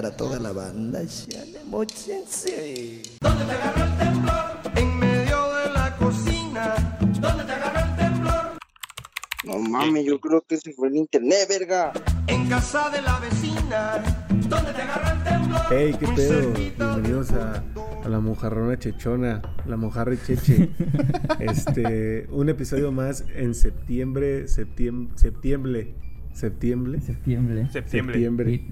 para toda la banda. ¿Dónde te agarró el temblor? En medio de la cocina. ¿Dónde te agarró el temblor? No mames, yo creo que se fue el internet, verga. En casa de la vecina. ¿Dónde te agarró el temblor? Hey, qué pedo. Bienvenidos a, a la mojarrona chechona, la mojarra cheche. Este, un episodio más en septiembre, septiembre, septiembre, septiembre, Septiembre. Septiembre. septiembre.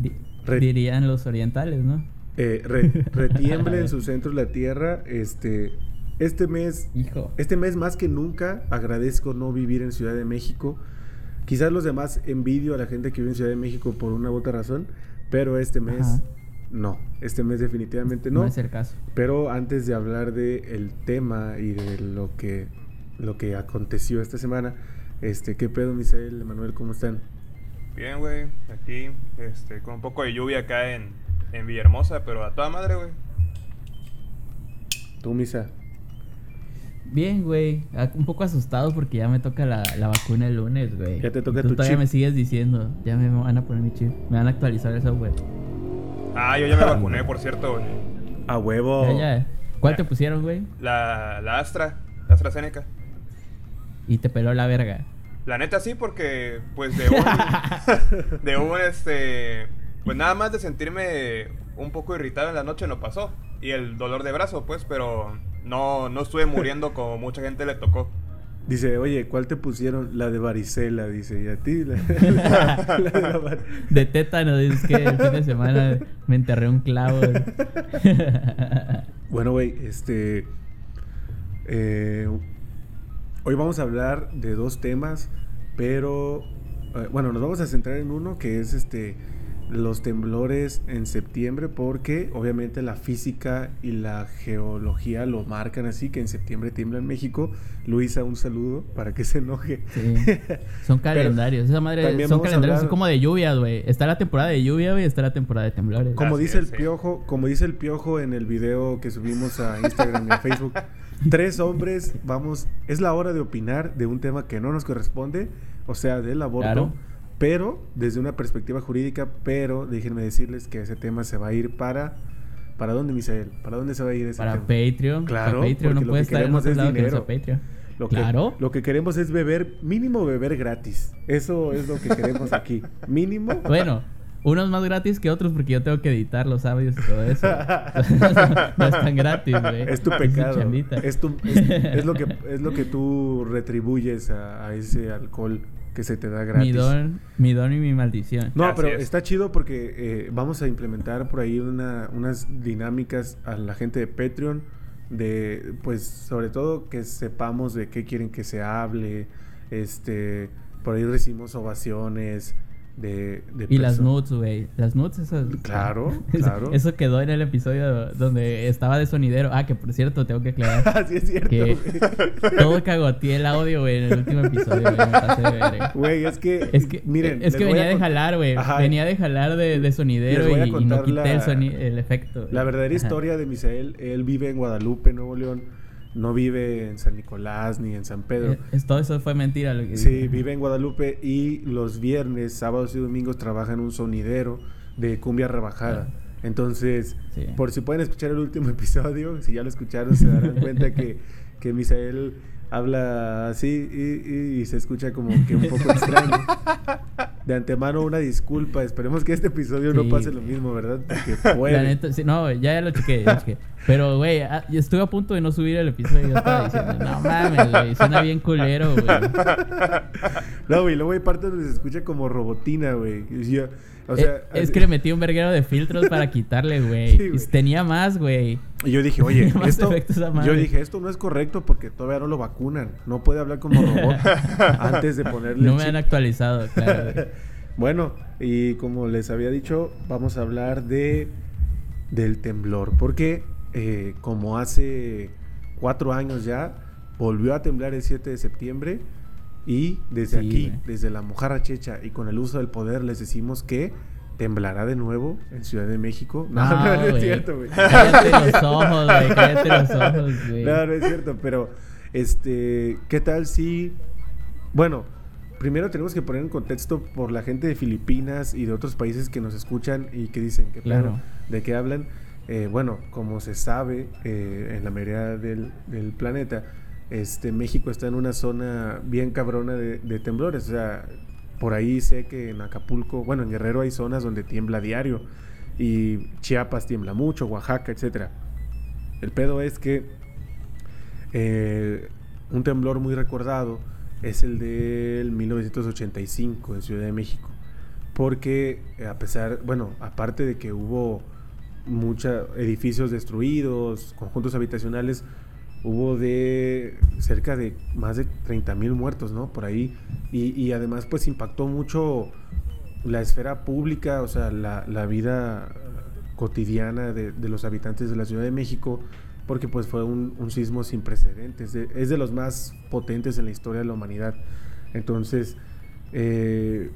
Re- dirían los orientales, ¿no? Eh, re- en su centro la tierra. Este, este mes, Hijo. este mes más que nunca agradezco no vivir en Ciudad de México. Quizás los demás envidio a la gente que vive en Ciudad de México por una u otra razón, pero este mes Ajá. no. Este mes definitivamente no. No es el caso. Pero antes de hablar del el tema y de lo que, lo que aconteció esta semana, este, ¿qué pedo, Misael, Manuel, cómo están? Bien, güey. Aquí, este, con un poco de lluvia acá en, en Villahermosa, pero a toda madre, güey. Tú, Misa. Bien, güey. Ah, Un poco asustado porque ya me toca la, la vacuna el lunes, güey. Ya te toca tú tu todavía chip. me sigues diciendo. Ya me van a poner mi chip. Me van a actualizar el software. Ah, yo ya me vacuné, por cierto, güey. A huevo. Ya, ya. ¿Cuál te Ya. pusieron, güey? La, la Astra, la AstraZeneca. Y te peló la verga. La neta sí, porque, pues, de un... de un, este... Pues nada más de sentirme un poco irritado en la noche no pasó. Y el dolor de brazo, pues, pero no, no estuve muriendo como mucha gente le tocó. Dice, oye, ¿cuál te pusieron? La de varicela, dice, y a ti. La, la- la de la var- De tétano, es que el fin de semana me enterré un clavo. Bueno, güey, este. eh, hoy vamos a hablar de dos temas, pero. eh, bueno, nos vamos a centrar en uno que es este. Los temblores en septiembre, porque obviamente la física y la geología lo marcan así, que en septiembre tiembla en México. Luisa, un saludo para que se enoje. Sí. Son calendarios. Esa madre son calendarios hablar- así como de lluvia, güey. Está la temporada de lluvia, güey. Está la temporada de temblores. Como Así dice es, el sí. piojo, como dice el piojo en el video que subimos a Instagram y a Facebook, tres hombres, vamos, es la hora de opinar de un tema que no nos corresponde, o sea, del aborto, Claro. pero desde una perspectiva jurídica, pero déjenme decirles que ese tema se va a ir para ¿para dónde, Misael? ¿Para dónde se va a ir ese Para tema? Patreon. Claro, Para Patreon no lo puede que estar en queremos otro es que no dinero. Patreon. Lo que, Claro. lo que queremos es beber, mínimo beber gratis. Eso es lo que queremos aquí. Mínimo. Bueno, unos más gratis que otros porque yo tengo que editar los audios y todo eso. no es tan gratis, güey. Es tu pecado. Es, tu- es, es lo que, es lo que tú retribuyes a, a ese alcohol que se te da gratis. Mi don, mi don y mi maldición. No, pero es. está chido porque eh, vamos a implementar por ahí una- unas dinámicas a la gente de Patreon de, pues, sobre todo que sepamos de qué quieren que se hable. Este, por ahí recibimos ovaciones de, de Y las nudes, güey. Las nudes, esas. Claro, Eso- claro. Eso quedó en el episodio donde estaba de sonidero. Ah, que por cierto, tengo que aclarar. Así es cierto. que todo cagoteé el audio, güey, en el último episodio, güey. Es que, Es que, miren, es que venía de jalar, güey. Venía de jalar de, de sonidero y, y no quité la- el, el efecto. La verdadera Ajá. historia de Misael, él vive en Guadalupe, Nuevo León, no vive en San Nicolás ni en San Pedro. Eh, es- todo eso fue mentira. Lo que Sí, dije. vive en Guadalupe y los viernes, sábados y domingos trabaja en un sonidero de cumbia rebajada. Entonces, Sí. por si pueden escuchar el último episodio, si ya lo escucharon, se darán cuenta que, que Misael habla así y, y- y se escucha como que un poco extraño. De antemano, una disculpa. Esperemos que este episodio no pase lo mismo, ¿verdad? Porque puede. La neta, sí, no, ya, ya lo chequé, ya chequé. Pero, güey, ah, estuve a punto de no subir el episodio. Yo estaba diciendo, no mames, güey, suena bien culero, güey. No, güey, luego hay partes donde se escucha como robotina, güey. Y yo- O sea, Eh, es que le metí un verguero de filtros para quitarle, güey. Sí. Tenía más, güey. Y yo dije, oye, esto, yo dije, esto no es correcto porque todavía no lo vacunan. No puede hablar como robot antes de ponerle No me chip. han actualizado, claro. güey. Bueno, y como les había dicho, vamos a hablar de del temblor. Porque eh, como hace cuatro años ya, volvió a temblar el 7 de septiembre. Y desde Sí, aquí, güey. desde la Mojarra Checha y con el uso del poder, les decimos que temblará de nuevo en Ciudad de México. No, no, no, es güey. cierto, güey. Cállate los ojos, güey. Cállate los ojos, güey. No, no es cierto, pero este, ¿qué tal si bueno, primero tenemos que poner en contexto por la gente de Filipinas y de otros países que nos escuchan y que dicen que Claro. de qué hablan. Eh, bueno, como se sabe eh, en la mayoría del, del planeta, este México está en una zona bien cabrona de, temblores. O sea, por ahí sé que en Acapulco, bueno, en Guerrero hay zonas donde tiembla diario y Chiapas tiembla mucho, Oaxaca, etcétera. El pedo es que eh, un temblor muy recordado es el del 1985 en Ciudad de México. Porque a pesar, bueno, aparte de que hubo muchos edificios destruidos, conjuntos habitacionales, hubo de cerca de más de 30 mil muertos, ¿no? Por ahí. Y, y además pues impactó mucho la esfera pública, o sea, la, la vida cotidiana de, de los habitantes de la Ciudad de México, porque pues fue un, un sismo sin precedentes, de- es de los más potentes en la historia de la humanidad. Entonces, eh,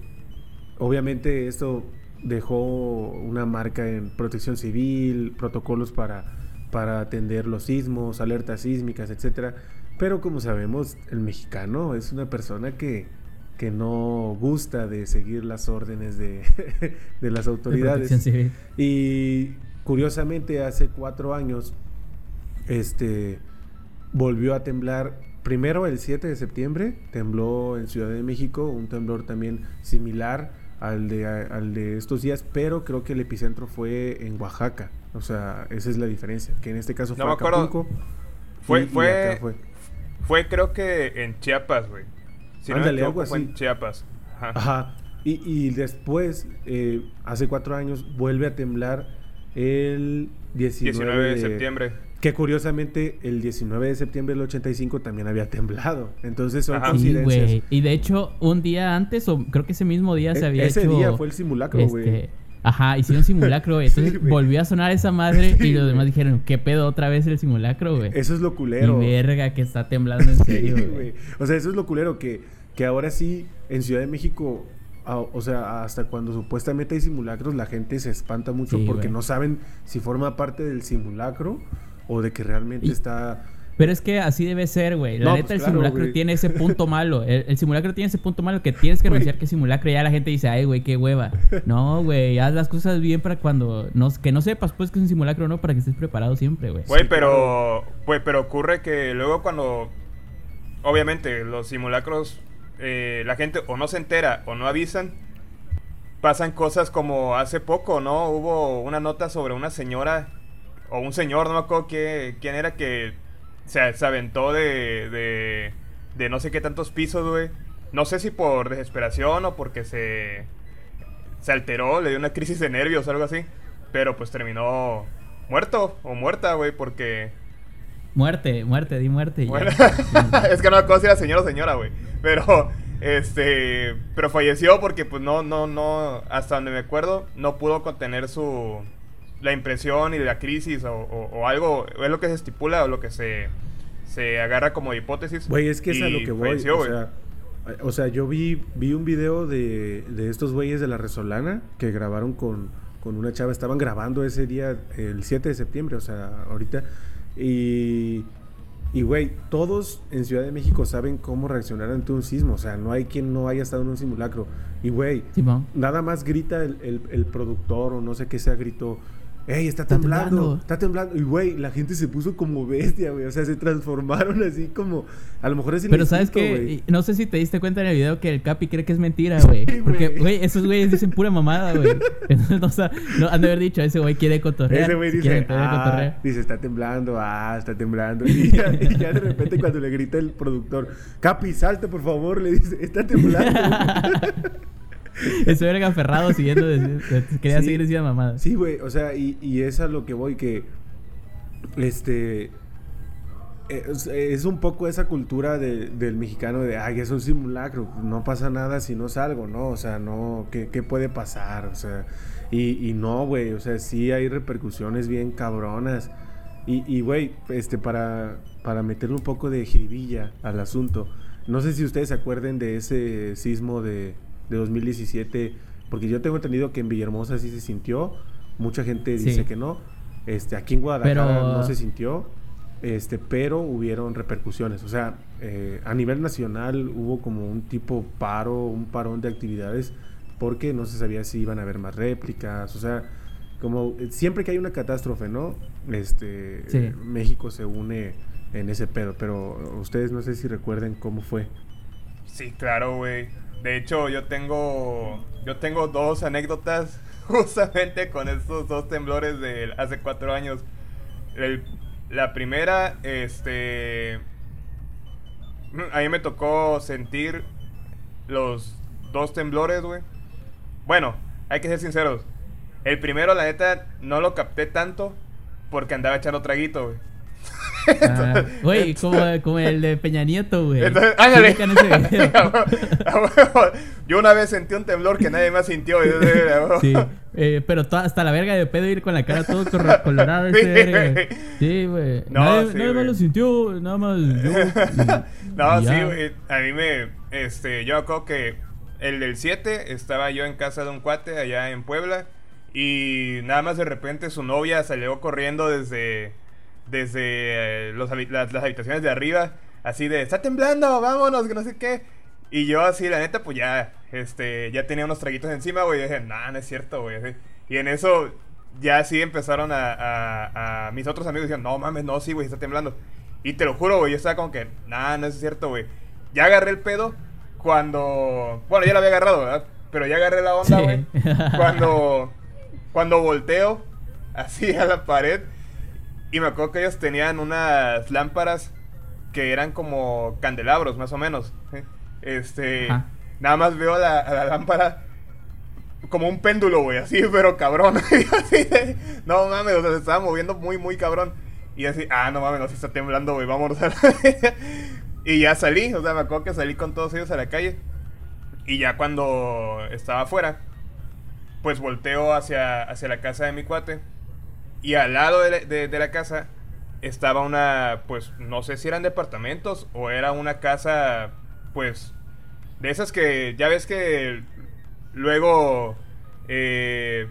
obviamente esto dejó una marca en protección civil, protocolos para, para atender los sismos, alertas sísmicas, etcétera. Pero como sabemos, el mexicano es una persona que, que no gusta de seguir las órdenes de, de las De autoridades. Y curiosamente hace cuatro años, este, volvió a temblar. Primero el 7 de septiembre tembló en Ciudad de México, un temblor también similar al de, al de estos días, pero creo que el epicentro fue en Oaxaca. O sea, esa es la diferencia, que en este caso No fue me acuerdo. Acapulco. Fue, y- y fue, acá fue. fue creo que en Chiapas, güey. Si no me Ándale, equivoco, algo fue así. en Chiapas. Ajá. Ajá. Y, y después, eh, hace cuatro años, vuelve a temblar el 19, 19 de septiembre. Que curiosamente el 19 de septiembre del 85 también había temblado. Entonces son Ajá. Sí, coincidencias. güey. Y de hecho, un día antes, o creo que ese mismo día se E- había ese hecho. día fue el simulacro, güey. este, Ajá, hicieron simulacro, güey. Entonces Sí, volvió a sonar esa madre Sí, y los demás dijeron, ¿qué pedo otra vez el simulacro, güey? Eso es lo culero. Y verga que está temblando en serio, güey. O sea, eso es lo culero que, que ahora sí en Ciudad de México, a- o sea, hasta cuando supuestamente hay simulacros, la gente se espanta mucho porque güey. no saben si forma parte del simulacro o de que realmente Y- está... Pero es que así debe ser, güey. La No, neta, pues el claro, simulacro tiene ese punto malo. El, el simulacro tiene ese punto malo que tienes que Güey. anunciar que simulacro y ya la gente dice, ay, güey, qué hueva. No, güey, haz las cosas bien para cuando... No, que no sepas, pues, que es un simulacro o no, para que estés preparado siempre, güey. Güey, Sí, pero, güey, pero ocurre que luego cuando, obviamente, los simulacros, eh, la gente o no se entera o no avisan, pasan cosas como hace poco, ¿no? Hubo una nota sobre una señora o un señor, no me acuerdo qué- quién era que se, se aventó de, de, de no sé qué tantos pisos, güey. No sé si por desesperación o porque se, se alteró, le dio una crisis de nervios o algo así. Pero pues terminó muerto o muerta, güey, porque... Muerte, muerte, di muerte. Bueno, es que no me acuerdo si era señor o señora, güey. Pero, este... Pero falleció porque, pues, no, no, no... Hasta donde me acuerdo, no pudo contener su... La impresión y la crisis o, o- o algo... Es lo que se estipula o lo que se... Se agarra como hipótesis. Güey, es que es a lo que voy. o, güey. sea, o sea, yo vi, vi un video de, de estos güeyes de la Resolana que grabaron con, con una chava. Estaban grabando ese día, el 7 de septiembre, o sea, ahorita. Y, y güey, todos en Ciudad de México saben cómo reaccionar ante un sismo. O sea, no hay quien no haya estado en un simulacro. Y, güey, nada más grita el, el- el productor o no sé qué sea, gritó. ¡Ey, está Está temblando! temblando". Está temblando. Y, güey, la gente se puso como bestia, güey. O sea, se transformaron así como... A lo mejor es Pero sabes que no sé si te diste cuenta en el video que el Capi cree que es mentira, güey. Sí, Porque, güey. esos güeyes dicen pura mamada, güey. Entonces, no, sa- no, han de haber dicho, ese güey quiere cotorrear. Ese güey si dice, ah, dice, está temblando, ah, está temblando. Y ya, y ya de repente cuando le grita el productor, Capi, salte por favor, le dice, está temblando. Verga aferrado siguiendo, quería Sí. seguir diciendo mamadas. Sí, güey, o sea, y, y es a lo que voy, que este es, es un poco esa cultura de- del mexicano de, ay, es un simulacro, no pasa nada si no salgo, ¿no? O sea, no, ¿qué, qué puede pasar? O sea, y, y no, güey, o sea, sí hay repercusiones bien cabronas. Y, y, güey, este, para, para meterle un poco de jiribilla al asunto, no sé si ustedes se acuerden de ese sismo de, de 2017, porque yo tengo entendido que en Villahermosa sí se sintió, mucha gente dice Sí. que no, este, aquí en Guadalajara Pero- no se sintió. este, pero hubieron repercusiones. O sea, eh, a nivel nacional hubo como un tipo paro, un parón de actividades, porque no se sabía si iban a haber más réplicas. O sea, como eh, siempre que hay una catástrofe, ¿no? Este, Sí. eh, México se une en ese pedo, pero ustedes no sé si recuerden cómo fue. Sí, claro, güey. De hecho, yo tengo yo tengo dos anécdotas justamente con estos dos temblores de hace cuatro años. La primera, este, a mí me tocó sentir los dos temblores, güey. Bueno, hay que ser sinceros. El primero, la neta, no lo capté tanto porque andaba echando traguito, güey. Ah, Güey, como, como el de Peña Nieto, güey. Entonces, ¿Sí ándale. huevo. Yo una vez sentí un temblor que nadie más sintió. Sí, eh, pero hasta la verga de pedo ir con la cara todo ese Sí, güey. Sí, güey. No, nadie sí, nadie más lo sintió, nada más yo. y- No, y sí, güey. A mí me. Este, yo acuerdo que el del 7 estaba yo en casa de un cuate allá en Puebla. Y nada más de repente su novia salió corriendo desde. Desde eh, los las, las habitaciones de arriba. Así de, está temblando, vámonos, que no sé qué. Y yo así, la neta, pues ya, este, ya tenía unos traguitos encima, güey. Y dije, nah, no es cierto, güey. así. Y en eso ya así empezaron a, a- a- mis otros amigos decían, no mames, no, sí, güey, está temblando. Y te lo juro, güey, yo estaba como que, nah, no es cierto, güey. Ya agarré el pedo cuando, bueno, ya lo había agarrado, ¿verdad? Pero ya agarré la onda, Sí. güey. Cuando, cuando volteo así a la pared y me acuerdo que ellos tenían unas lámparas que eran como candelabros, más o menos. Este, Ajá. nada más veo a la, la lámpara como un péndulo, güey, así, pero cabrón. Y así de, no mames, o sea, se estaba moviendo muy, muy cabrón. Y así, ah, no mames, no, se está temblando, güey, vámonos a la... Y ya salí, o sea, me acuerdo que salí con todos ellos a la calle. Y ya cuando estaba afuera, pues volteo hacia, hacia la casa de mi cuate. Y al lado de la, de- de la casa estaba una, pues no sé si eran departamentos o era una casa, pues, de esas que ya ves que luego eh,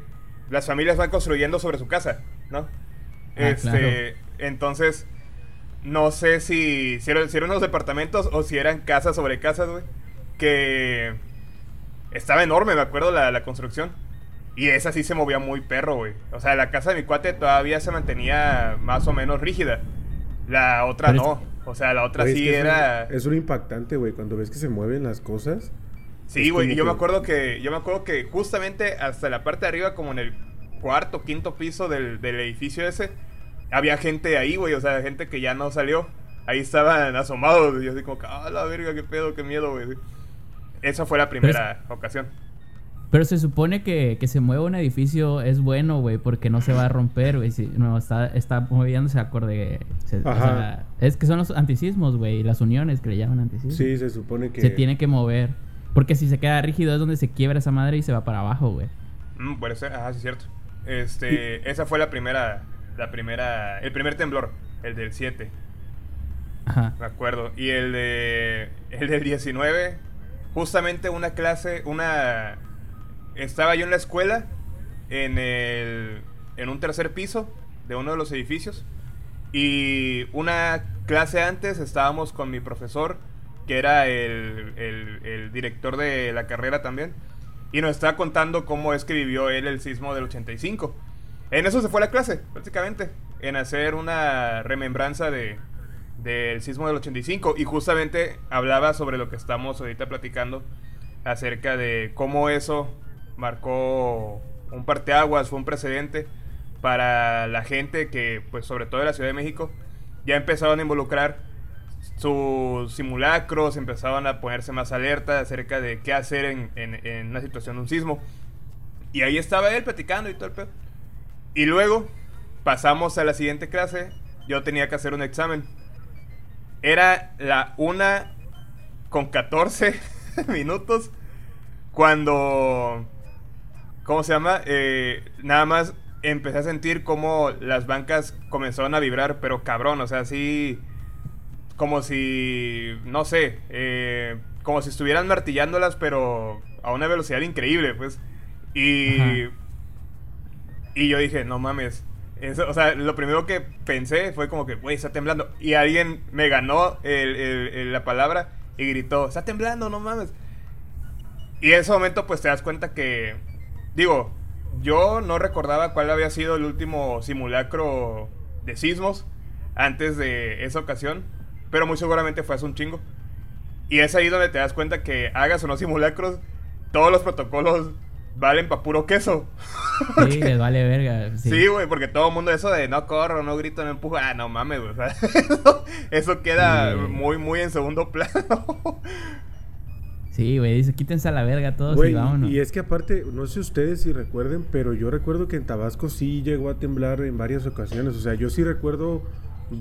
las familias van construyendo sobre su casa, ¿no? Ah, este, entonces, no sé si, si, eran, si eran unos departamentos o si eran casas sobre casas, güey. Que estaba enorme, me acuerdo, la, la construcción. Y esa sí se movía muy perro, güey. O sea, la casa de mi cuate todavía se mantenía más o menos rígida. La otra Pero es- no. O sea, la otra es sí que es un- era... Es un impactante, güey, cuando ves que se mueven las cosas. Sí, güey, y yo me acuerdo que yo me acuerdo que justamente hasta la parte de arriba como en el cuarto, quinto piso del, del edificio ese había gente ahí, güey, o sea, gente que ya no salió. Ahí estaban asomados, y yo así como, que, ah, la verga, qué pedo, qué miedo, güey. Esa fue la primera ocasión. Pero se supone que, que se mueva un edificio es bueno, güey, porque no se va a romper, güey. Si no está, está moviéndose acorde. se- o Ajá. sea, es que son los antisismos, güey, las uniones que le llaman antisismos. Sí, se supone que. Se tiene que mover. Porque si se queda rígido es donde se quiebra esa madre y se va para abajo, güey. Mm, puede ser, ajá, sí es cierto. Este, esa fue la primera, la primera, el primer temblor, el del 7. Ajá. Me acuerdo. Y el de. El del 19. Justamente una clase. Una. Estaba yo en la escuela. En el. En un tercer piso. De uno de los edificios. Y una clase antes estábamos con mi profesor. Que era el, el, director de la carrera también. Y nos estaba contando cómo es que vivió él el sismo del 85. En eso se fue la clase, prácticamente. En hacer una remembranza de, del sismo del 85 y justamente hablaba sobre lo que estamos ahorita platicando acerca de cómo eso marcó un parteaguas, fue un precedente para la gente que, pues sobre todo de la Ciudad de México, ya empezaron a involucrar sus simulacros, empezaban a ponerse más alerta acerca de qué hacer en, en, una situación de un sismo. Y ahí estaba él platicando y todo el pedo. Y luego pasamos a la siguiente clase. Yo tenía que hacer un examen. Era la una con 14 minutos cuando... ¿Cómo se llama? Eh, nada más empecé a sentir como las bancas comenzaron a vibrar, pero cabrón, o sea, así... Como si... No sé. eh, como si estuvieran martillándolas, pero a una velocidad increíble, pues. Y... Ajá. Y yo dije, no mames, Eso, o sea, lo primero que pensé fue como que, güey, está temblando. Y alguien me ganó el- el- el- la palabra y gritó, está temblando, no mames. Y en ese momento, pues te das cuenta que, digo, yo no recordaba cuál había sido el último simulacro de sismos antes de esa ocasión, pero muy seguramente fue hace un chingo. Y es ahí donde te das cuenta que hagas o no simulacros, todos los protocolos valen pa' puro queso. Sí, les vale verga. Sí, Sí, güey, porque todo el mundo eso de no corro, no grito, no empujo, ah, no mames, güey. O sea, eso, eso queda Sí. muy, muy en segundo plano. Sí, güey, dice, quítense a la verga todos Güey, y vámonos. y es que aparte, no sé ustedes si recuerden, pero yo recuerdo que en Tabasco sí llegó a temblar en varias ocasiones. O sea, yo sí recuerdo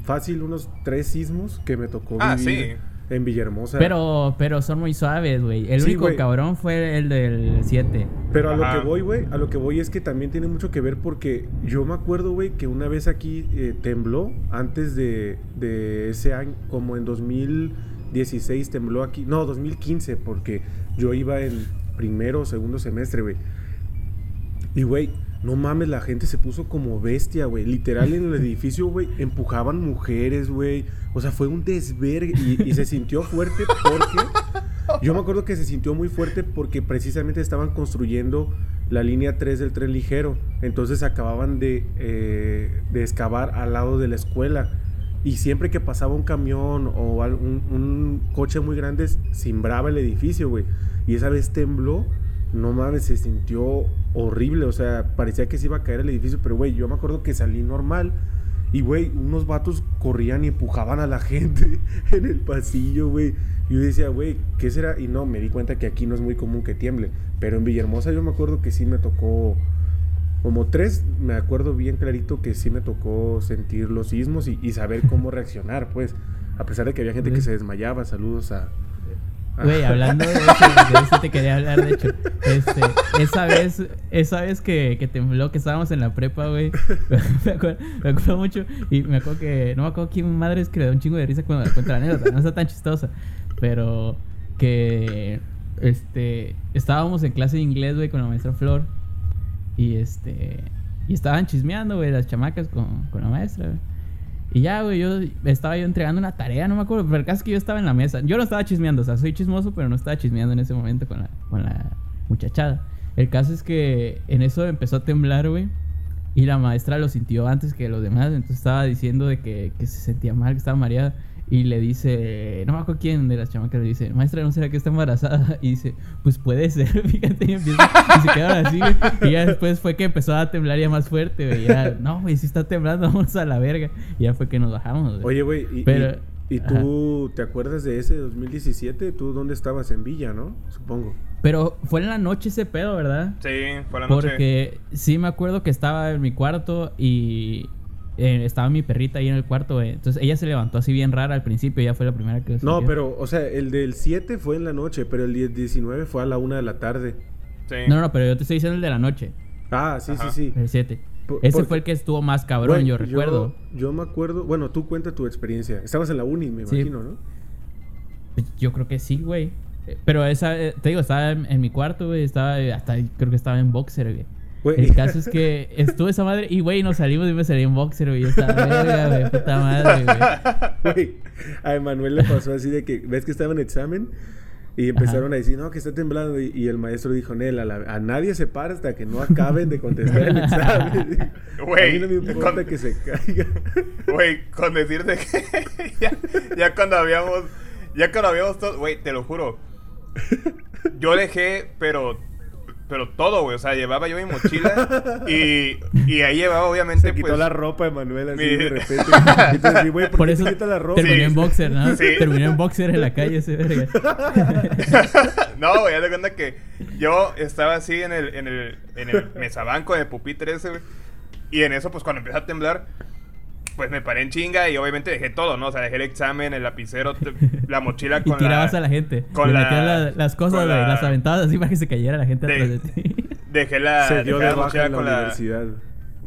fácil unos tres sismos que me tocó Ah, vivir en Villahermosa. Pero, pero son muy suaves, güey. El Sí, único cabrón fue el del 7. Pero a lo que voy, güey, a lo que voy es que también tiene mucho que ver porque yo me acuerdo, güey, que una vez aquí eh, tembló antes de, de ese año, como en 2016 tembló aquí, no, 2015, porque yo iba en primero o segundo semestre, güey. Y, güey, no mames, la gente se puso como bestia, güey. Literal en el edificio, güey, empujaban mujeres, güey. O sea, fue un desvergue y, y se sintió fuerte porque... Yo me acuerdo que se sintió muy fuerte porque precisamente estaban construyendo la línea 3 del tren ligero. Entonces acababan de, eh, de excavar al lado de la escuela. Y siempre que pasaba un camión o un, un coche muy grande, cimbraba el edificio, güey. Y esa vez tembló. No mames, se sintió horrible. O sea, parecía que se iba a caer el edificio. Pero, güey, yo me acuerdo que salí normal. Y, güey, unos vatos corrían y empujaban a la gente en el pasillo, güey. Yo decía, güey, ¿qué será? Y no, me di cuenta que aquí no es muy común que tiemble. Pero en Villahermosa yo me acuerdo que sí me tocó, como tres, me acuerdo bien clarito que sí me tocó sentir los sismos y, y saber cómo reaccionar, pues. A pesar de que había gente que se desmayaba, saludos a... Güey, hablando de eso, de eso te quería hablar, de hecho. Este, esa vez, esa vez que, que tembló, que estábamos en la prepa, güey. Me acuerdo, me acuerdo mucho. Y me acuerdo que. No me acuerdo quién madre es que le da un chingo de risa cuando le cuenta la anécdota. No está tan chistosa. Pero que. Este. Estábamos en clase de inglés, güey, con la maestra Flor. Y este. Y estaban chismeando, güey, las chamacas con, con la maestra. Y ya, güey, yo estaba yo entregando una tarea, no me acuerdo, pero el caso es que yo estaba en la mesa. Yo no estaba chismeando, o sea, soy chismoso, pero no estaba chismeando en ese momento con la, con la muchachada. El caso es que en eso empezó a temblar, güey. Y la maestra lo sintió antes que los demás, entonces estaba diciendo de que, que se sentía mal, que estaba mareada. Y le dice, no me acuerdo quién de las chamacas le dice, maestra, ¿no será que está embarazada? Y dice, pues puede ser, fíjate, y, empieza, y se quedaron así. Y ya después fue que empezó a temblar ya más fuerte, güey. Ya, no, güey, si está temblando, vamos a la verga. Y ya fue que nos bajamos, güey. Oye, güey, y, Pero- y- y tú te acuerdas de ese 2017? ¿Tú dónde estabas? En Villa, ¿no? Supongo. Pero fue en la noche ese pedo, ¿verdad? Sí, fue la noche. Porque sí me acuerdo que estaba en mi cuarto y eh, estaba mi perrita ahí en el cuarto, güey. Entonces ella se levantó así bien rara al principio, ya fue la primera que lo No, pero, o sea, el del 7 fue en la noche, pero el 10 19 fue a la 1 de la tarde. Sí. No, no, pero yo te estoy diciendo el de la noche, Ah, sí, Ajá. sí, sí. el 7. Por- Ese porque- fue el que estuvo más cabrón, yo recuerdo. Yo, me acuerdo, bueno, tú cuenta tu experiencia. Estabas en la uni, me Sí. imagino, ¿no? Pues Yo creo que sí, güey. Eh, Pero esa, eh, te digo, estaba en, en mi cuarto, güey. Estaba, hasta creo que estaba en boxer, güey. El caso es que estuve esa madre y, güey, nos salimos y me salí en boxer, güey. Yo estaba, verga, güey, puta madre, güey. Güey, a Emanuel le pasó así de que, ¿ves que estaba en examen? Y empezaron Ajá. a decir, no, que está temblando. Y, y el maestro dijo, Nel, a, la- a nadie se para hasta que no acaben de contestar el examen. Güey, a mí no me importa con- que se caiga. Güey, con decirte que ya, ya cuando habíamos, ya cuando habíamos todo, güey, te lo juro. Yo dejé, pero, pero todo, güey, o sea, llevaba yo mi mochila y, y ahí llevaba obviamente, Se quitó pues, la ropa Emanuel así mi- de repente. Entonces, sí, güey, ¿por, Por qué eso se quita la ropa? terminé Sí. en boxer, ¿no? Sí. Terminé en boxer en la calle ese verga. no, güey, haz de cuenta que yo estaba así en el, en el, en el mesabanco de pupitre ese, güey. Y en eso, pues cuando empezó a temblar, pues me paré en chinga y obviamente dejé todo, ¿no? O sea, dejé el examen, el lapicero, la mochila Y con tirabas la... a la gente. con la- metías la- las cosas, la- las aventabas así para que se cayera la gente De- atrás de ti. Dejé la, se dio dejé de la baja mochila con la... universidad.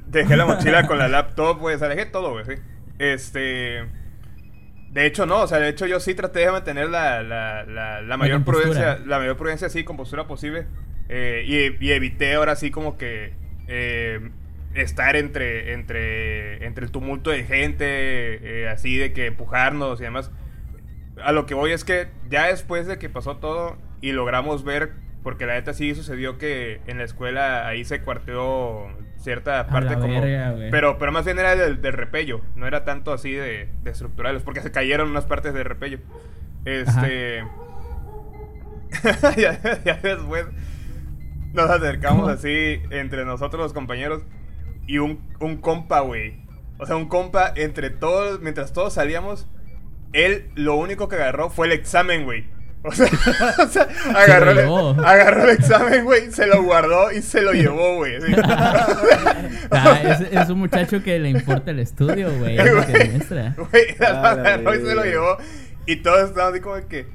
Dejé la mochila con la laptop, güey. O sea, dejé todo, güey, sí. Este. De hecho, no. O sea, de hecho, yo sí traté de mantener la, la, la, la mayor prudencia. La mayor prudencia, sí, compostura posible. Eh, y, y evité ahora sí, como que. eh, estar entre, entre, entre el tumulto de gente, eh, así de que empujarnos y demás. A lo que voy es que ya después de que pasó todo y logramos ver, porque la neta sí sucedió que en la escuela ahí se cuarteó cierta parte como... verga, pero, pero más bien era del, del repello, no era tanto así de, de estructurales, porque se cayeron unas partes del repello. Este... ya, ya después nos acercamos ¿Cómo? así entre nosotros los compañeros y un, un compa, güey. O sea, un compa entre todos, mientras todos salíamos, él lo único que agarró fue el examen, güey. O sea, o sea, agarró, el, agarró el examen, güey, se lo guardó y se lo llevó, güey. Ah, es, es un muchacho que le importa el estudio, güey. Es lo que Güey, demuestra. Güey, lo A la agarró y se lo llevó. Y todos estaban así como de que,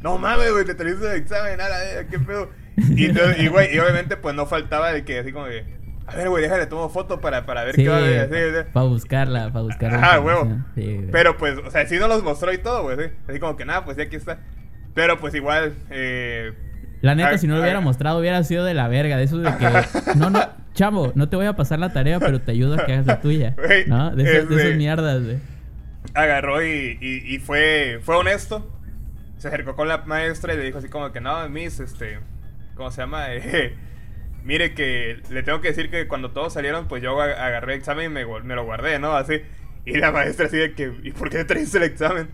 no mames, güey, te trajiste el examen, a la verga, qué pedo. Y, entonces- y, güey, y obviamente, pues no faltaba de que así como de, a ver, güey, déjale, tomo foto para, para ver Sí, qué va a así. para buscarla, para buscarla. Ajá, huevo. Sí. Pero pues, o sea, sí nos los mostró y todo, güey. ¿sí? Así como que nada, pues sí, aquí está. Pero pues igual, eh. La neta, ah, si no lo ah, hubiera mostrado, hubiera sido de la verga. De eso de que, no, no, chavo, no te voy a pasar la tarea, pero te ayudo a que hagas la tuya. ¿No? De, esas- de este- esas mierdas, güey. agarró y, y, y fue, fue honesto. Se acercó con la maestra y le dijo así como que no, Miss, este, ¿cómo se llama? Eh, mire que le tengo que decir que cuando todos salieron, pues yo ag- agarré el examen y me, me lo guardé, ¿no? Así. Y la maestra así de que, ¿y por qué traes el examen?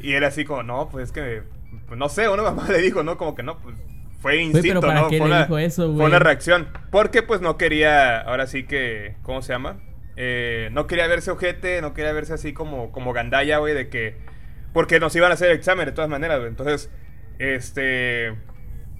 Y él así como, no, pues es que, pues no sé, una mamá le dijo, ¿no? Como que no, pues fue instinto, ¿para ¿no? fue una, eso, Fue una reacción. Porque pues no quería, ahora sí que, ¿cómo se llama? Eh, no quería verse ojete, no quería verse así como, como gandalla, güey, de que... Porque nos iban a hacer el examen de todas maneras, güey. Entonces, este...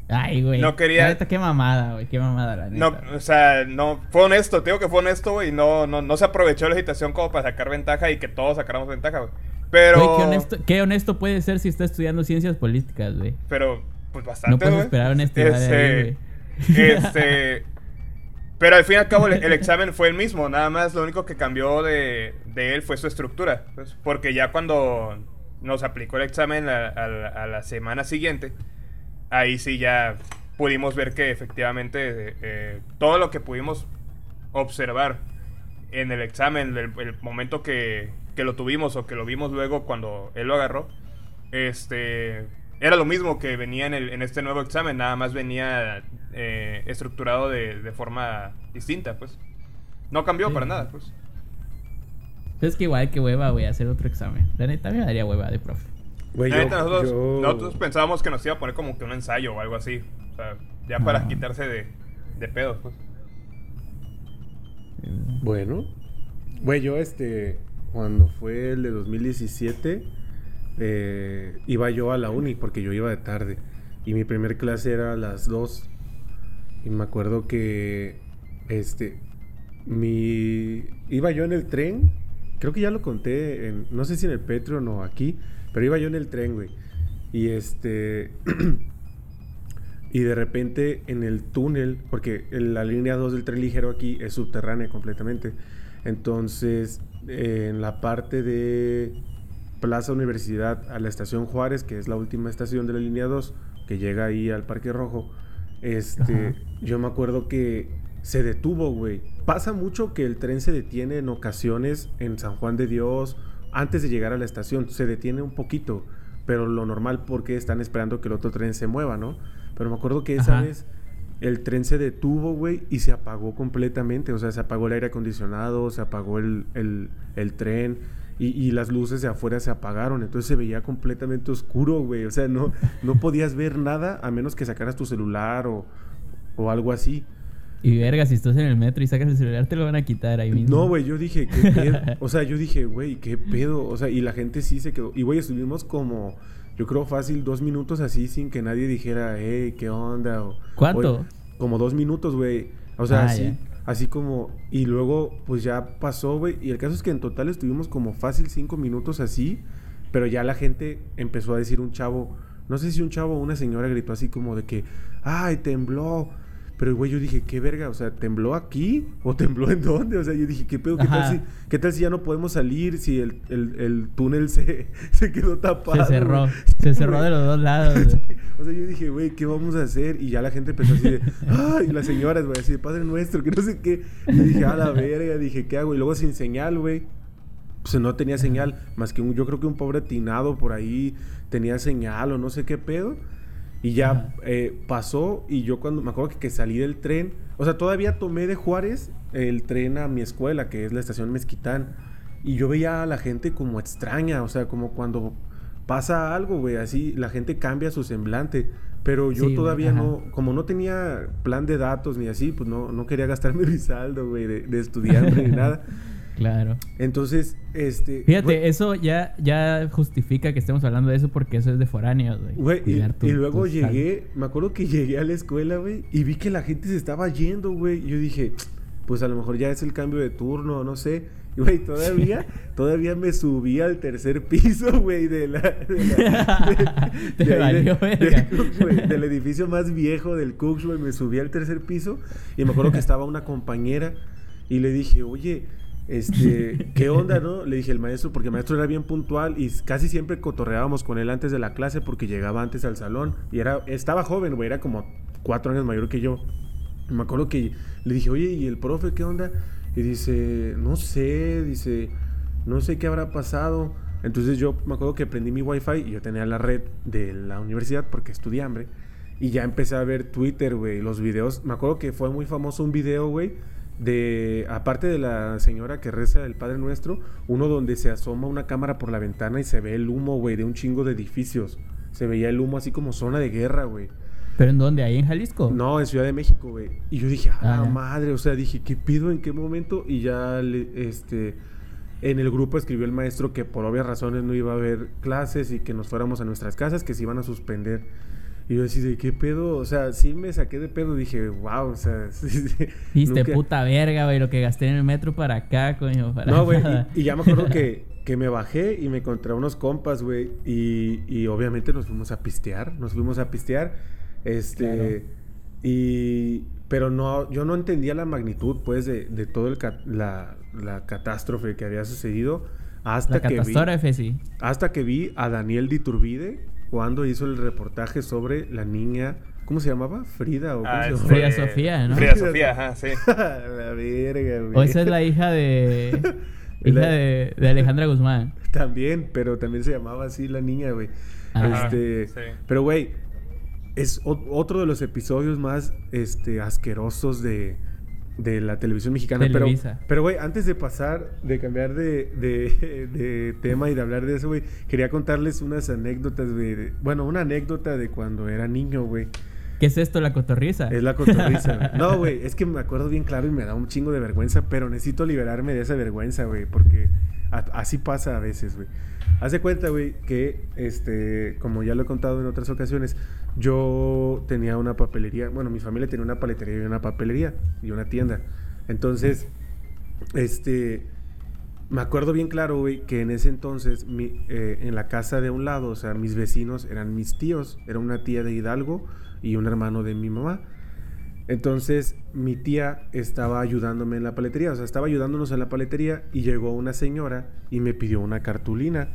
Ay, güey. No quería- neta, qué mamada, güey. Qué mamada, la neta. No, o sea, no, fue honesto, digo que fue honesto, güey, no, no, no se aprovechó la situación como para sacar ventaja y que todos sacáramos ventaja, güey. Pero... Güey, qué honesto, qué honesto puede ser si está estudiando ciencias políticas, güey. Pero, pues No bastante, puedes güey. esperar honestidad de ahí, güey. Este. Pero al fin y al cabo, el, el examen fue el mismo. Nada más lo único que cambió de, de él fue su estructura. pues, porque ya cuando nos aplicó el examen a, a a la semana siguiente, ahí sí ya pudimos ver que efectivamente eh, eh, todo lo que pudimos observar en el examen, el, el momento que, que lo tuvimos o que lo vimos luego cuando él lo agarró, este era lo mismo que venía en, el, en este nuevo examen, nada más venía eh, estructurado de, de forma distinta, pues. No cambió Sí. para nada, pues. Es que igual que hueva, güey, hacer otro examen. La neta, a me daría hueva de profe. Güey, yo- nosotros, yo- nosotros pensábamos que nos iba a poner como que un ensayo o algo así. O sea, ya para quitarse de, de pedos, pues. Bueno. Güey, yo este. Cuando fue el de 2017, eh, iba yo a la uni porque yo iba de tarde. Y mi primer clase era a las 2. Y me acuerdo que. Este. Mi. Iba yo en el tren. Creo que ya lo conté. En, no sé si en el Patreon o aquí. Pero iba yo en el tren, güey. Y este. Y de repente en el túnel, porque la línea 2 del tren ligero aquí es subterránea completamente. Entonces, eh, en la parte de Plaza Universidad a la estación Juárez, que es la última estación de la línea 2, que llega ahí al Parque Rojo, este, Ajá. yo me acuerdo que se detuvo, güey. Pasa mucho que el tren se detiene en ocasiones en San Juan de Dios, antes de llegar a la estación, se detiene un poquito, pero lo normal porque están esperando que el otro tren se mueva, ¿no? Pero me acuerdo que esa Ajá. vez el tren se detuvo, güey, y se apagó completamente. O sea, se apagó el aire acondicionado, se apagó el, el- el tren y, y las luces de afuera se apagaron. Entonces se veía completamente oscuro, güey. O sea, no, no podías ver nada a menos que sacaras tu celular o, o algo así. Y verga, si estás en el metro y sacas el celular, te lo van a quitar ahí mismo. No, güey, yo dije, ¿qué pedo? O sea, yo dije, güey, ¿qué pedo? O sea, y la gente sí se quedó. Y, güey, estuvimos como, yo creo fácil, dos minutos así sin que nadie dijera, hey, ¿qué onda? O, ¿Cuánto? como dos minutos, güey. O sea, Ah, así, así como. Y luego, pues ya pasó, güey. Y el caso es que en total estuvimos como fácil cinco minutos así. Pero ya la gente empezó a decir un chavo. No sé si un chavo o una señora gritó así como de que, ay, tembló. Pero, güey, yo dije, ¿qué verga? O sea, ¿tembló aquí? ¿O tembló en dónde? O sea, yo dije, ¿qué pedo? ¿Qué, tal si, ¿Qué tal si ya no podemos salir? Si el, el, el túnel se, se quedó tapado. Se cerró. Se cerró de los dos lados. güey. O sea, yo dije, güey, ¿qué vamos a hacer? Y ya la gente empezó así de, ¡ay! Y las señoras, güey, así de Padre Nuestro, que no sé qué. Y yo dije, a la verga, dije, ¿qué hago? Y luego sin señal, güey. Pues no tenía señal, más que un, yo creo que un pobre tinado por ahí tenía señal o no sé qué pedo. Y ya eh, pasó y yo cuando me acuerdo que, que salí del tren, o sea, todavía tomé de Juárez el tren a mi escuela, que es la estación Mezquitán. Y yo veía a la gente como extraña, o sea, como cuando pasa algo, güey, así la gente cambia su semblante. Pero yo Sí, todavía ajá. no, como no tenía plan de datos ni así, pues no, no quería gastarme mi saldo, güey, de, de estudiante ni nada. Claro. Entonces, este... Fíjate, eso ya, ya justifica que estemos hablando de eso porque eso es de foráneos, güey. Y, luego sal- llegué, me acuerdo que llegué a la escuela, güey, y vi que la gente se estaba yendo, güey. Yo dije, pues a lo mejor ya es el cambio de turno, no sé. Y, güey, todavía, todavía me subí al tercer piso, güey, de la... de la- valió de- Cooks, güey, del edificio más viejo del Cooks, güey, me subí al tercer piso y me acuerdo que estaba una compañera y le dije, oye, este, ¿qué onda, no? Le dije el maestro, porque el maestro era bien puntual y casi siempre cotorreábamos con él antes de la clase porque llegaba antes al salón y era, estaba joven, güey, era como cuatro años mayor que yo. Me acuerdo que le dije, oye, ¿y el profe qué onda? Y dice, no sé, dice, no sé qué habrá pasado. Entonces yo me acuerdo que prendí mi wifi y yo tenía la red de la universidad porque estudié hambre. Y ya empecé a ver Twitter, güey, los videos. Me acuerdo que fue muy famoso un video, güey, de, aparte de la señora que reza el Padre Nuestro, uno donde se asoma una cámara por la ventana y se ve el humo, güey, de un chingo de edificios. Se veía el humo así como zona de guerra, güey. ¿Pero en dónde? ¿Ahí en Jalisco? No, en Ciudad de México, güey. Y yo dije, a la Ah, ya. madre, o sea, dije, ¿qué pido en qué momento? Y ya, le- este, en el grupo escribió el maestro que por obvias razones no iba a haber clases y que nos fuéramos a nuestras casas, que se iban a suspender. Y yo así de, ¿qué pedo? O sea, sí me saqué de pedo, dije, wow, o sea, sí, sí, Diste nunca- puta verga, güey, lo que gasté en el metro para acá, coño. Para No, güey, y, y ya me acuerdo que, que me bajé y me encontré a unos compas, güey, y, y obviamente nos fuimos a pistear, nos fuimos a pistear, este, y, pero no, yo no entendía la magnitud, pues, de, de todo el, la, la catástrofe que había sucedido hasta La que vi, sí. hasta que vi a Daniel Diturbide cuando hizo el reportaje sobre la niña, ¿cómo se llamaba? Frida o cómo Ah, se este, llamaba? Frida Sofía, ¿no? Frida Sofía, ajá, sí. la verga, güey. O esa es la hija de... hija La- de, de Alejandra Guzmán. También, pero también se llamaba así la niña, güey. Ajá. Este, Sí. pero güey, es otro de los episodios más este asquerosos de, de la televisión mexicana. Pero, Televisa. pero güey, antes de pasar, de cambiar de, de- de tema y de hablar de eso, güey, quería contarles unas anécdotas, güey. de- bueno, una anécdota de cuando era niño, güey. ¿Qué es esto, la cotorriza? Es la cotorriza, güey. No, güey, es que me acuerdo bien claro y me da un chingo de vergüenza, pero necesito liberarme de esa vergüenza, güey, porque a- así pasa a veces, güey. Haz de cuenta, güey, que, este, como ya lo he contado en otras ocasiones, yo tenía una papelería, bueno, mi familia tenía una paletería y una papelería y una tienda. Entonces, este, me acuerdo bien claro, güey, que en ese entonces, mi- eh, en la casa de un lado, o sea, mis vecinos eran mis tíos. Era una tía de Hidalgo y un hermano de mi mamá. Entonces, mi tía estaba ayudándome en la paletería, o sea, estaba ayudándonos en la paletería y llegó una señora y me pidió una cartulina.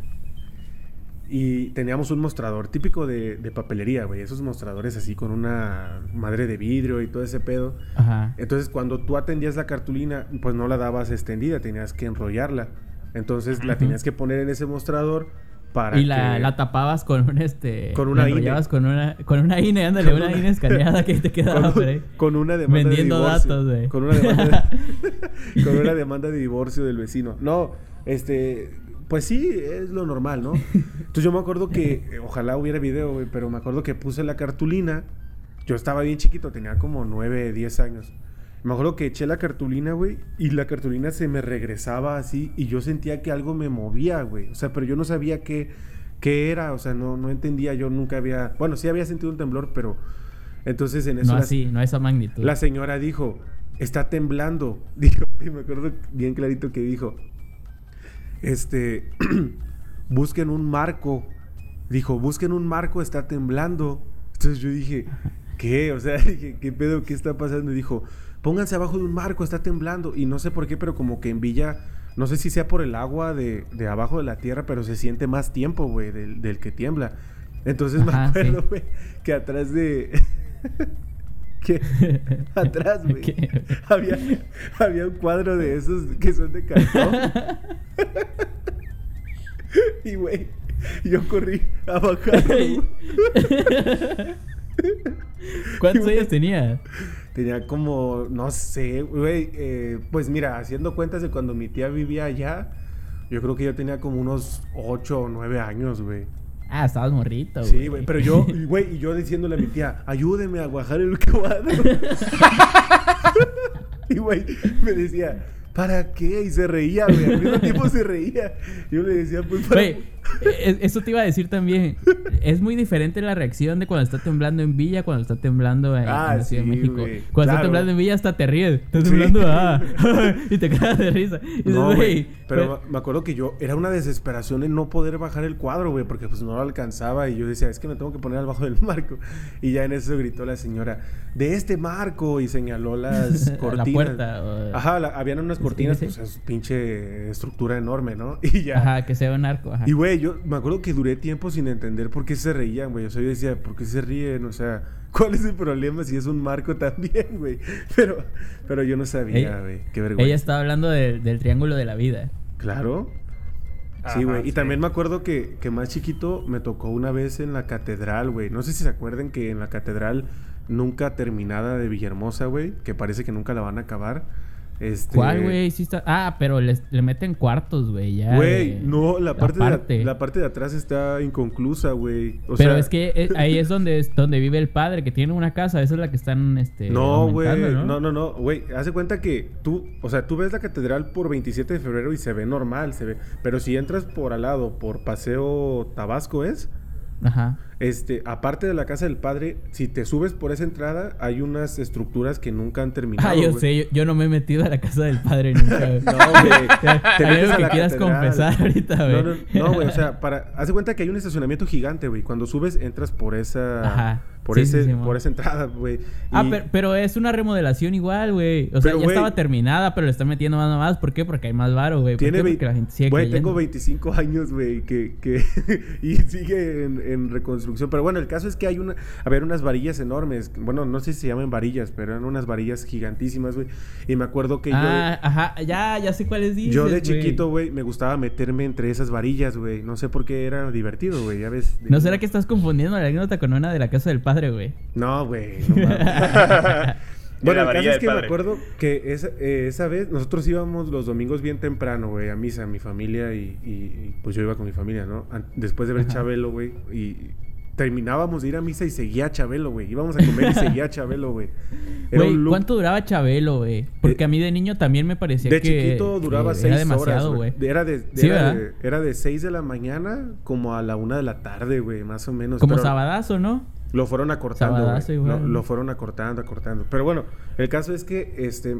Y teníamos un mostrador típico de, de papelería, güey, esos mostradores así con una madre de vidrio y todo ese pedo. Ajá. Entonces, cuando tú atendías la cartulina, pues no la dabas extendida, tenías que enrollarla. Entonces, la tenías que poner en ese mostrador para Y la, que... la tapabas con un este. Con una INE. con una, con una INE, ándale, Con una una- INE escaneada que te quedaba con, por ahí. con una demanda Vendiendo de divorcio. datos, güey. Con una demanda de, con una demanda de divorcio del vecino. No, este, pues sí, es lo normal, ¿no? Entonces yo me acuerdo que, eh, ojalá hubiera video, güey, pero me acuerdo que puse la cartulina. Yo estaba bien chiquito, tenía como 9, 10 años. Me acuerdo que eché la cartulina, güey, y la cartulina se me regresaba así y yo sentía que algo me movía, güey. O sea, pero yo no sabía qué, qué era, o sea, no, no entendía, yo nunca había, bueno, sí había sentido un temblor, pero entonces en eso No la- así, no a esa magnitud. la señora dijo, está temblando. Dijo, y me acuerdo bien clarito que dijo, este, busquen un marco. Dijo, busquen un marco, está temblando. Entonces yo dije, ¿qué? O sea, dije, ¿qué pedo? ¿Qué está pasando? Y dijo, pónganse abajo de un marco, está temblando. Y no sé por qué, pero como que en Villa, no sé si sea por el agua de, de abajo de la tierra, pero se siente más tiempo, güey, del, del que tiembla. Entonces me acuerdo, sí. güey, que atrás de... que atrás, güey, había, había un cuadro de esos que son de cartón. y, güey, yo corrí a güey. ¿Cuántos años tenía? Tenía como, no sé, güey, eh, pues mira, haciendo cuentas de cuando mi tía vivía allá, yo creo que yo tenía como unos 8 o 9 años, güey. Ah, estabas morrito, güey. Sí, güey, pero yo, güey, y yo diciéndole a mi tía, ayúdeme a bajar el cuadro. y, güey, me decía, ¿para qué? Y se reía, güey, al mismo tiempo se reía. Yo le decía, pues, para... Güey, e- eso te iba a decir también. Es muy diferente la reacción de cuando está temblando en Villa cuando está temblando en, Ah, en la Ciudad sí, de México. Cuando está temblando en Villa hasta te ríes. Está Sí. temblando, ah, y te cagas de risa. Y No, Pero me- acuerdo que yo era una desesperación en no poder bajar el cuadro, güey, porque pues no lo alcanzaba y yo decía, es que me tengo que poner abajo del marco. Y ya en eso gritó la señora, de este marco, y señaló las La cortinas. puerta, o- Ajá, la- habían unas cortinas, pues es pinche estructura enorme, ¿no? Y ya. Ajá, que sea un arco. Ajá. Y güey, yo me acuerdo que duré tiempo sin entender por qué se reían, güey. O sea, yo decía, ¿por qué se ríen? O sea, ¿cuál es el problema si es un marco también, güey? Pero, pero yo no sabía, Ella- güey. Qué vergüenza. Ella estaba hablando de- del triángulo de la vida. Claro. Ajá, Sí, güey. Y sí. también me acuerdo que, que más chiquito me tocó una vez en la catedral, güey. No sé si se acuerdan que en la catedral nunca terminada de Villahermosa, güey, que parece que nunca la van a acabar. Este, ¿Cuál, güey? Sí está... Ah, pero les- le meten cuartos, güey. Ya. Güey, de- no, la parte, de, la parte de atrás está inconclusa, güey. Pero sea, es que eh, ahí es donde, es donde vive el padre, que tiene una casa. Esa es la que están, este... No, güey. No, no, no. Güey, haz de cuenta que tú, o sea, tú ves la catedral por 27 de febrero y se ve normal, se ve. Pero si entras por al lado, por Paseo Tabasco, ¿es? Ajá. Este, aparte de la casa del padre, si te subes por esa entrada, hay unas estructuras que nunca han terminado. Ah, yo güey. sé, yo, yo no me he metido a la casa del padre nunca. güey. No, güey. Te metes a que la quieras confesar ahorita, No, güey. no, no, güey, o sea, para haz de cuenta que hay un estacionamiento gigante, güey. Cuando subes entras por esa Ajá. por Sí, ese sí, por esa entrada, güey. Ah, Y- pero, pero es una remodelación igual, güey. O sea, Pero, ya güey, estaba terminada, pero le están metiendo más más. ¿Por qué? Porque hay más varo, güey. ¿Por Tiene Güey, tengo 25 años, güey, que, que y sigue en, en reconstrucción. Pero bueno, el caso es que hay una, a ver, unas varillas enormes. Bueno, no sé si se llaman varillas, pero eran unas varillas gigantísimas, güey. Y me acuerdo que Ah, ajá. Ya, ya sé cuáles yo, dices, yo de chiquito, güey, me gustaba meterme entre esas varillas, güey. No sé por qué era divertido, güey, ya ves. ¿No será que estás confundiendo la anécdota con una de la casa del padre, güey? No, güey. no Bueno, el caso es que me acuerdo que esa, eh, esa vez nosotros íbamos los domingos bien temprano, güey, a misa, mi familia y, y- y, pues yo iba con mi familia, ¿no? Después de ver Ajá. Chabelo, güey, y terminábamos de ir a misa y seguía Chabelo, güey. Íbamos a comer y seguía Chabelo, güey. Güey, look- ¿cuánto duraba Chabelo, güey? Porque Eh, a mí de niño también me parecía De que... chiquito duraba seis Era demasiado, horas, güey. Era de, de- Sí, era, de, era de 6 de la mañana como a la una de la tarde, güey, más o menos. Como pero- sabadazo, ¿no? Lo fueron acortando. Sabadazo güey. igual. Lo, lo fueron acortando, acortando. Pero bueno, el caso es que este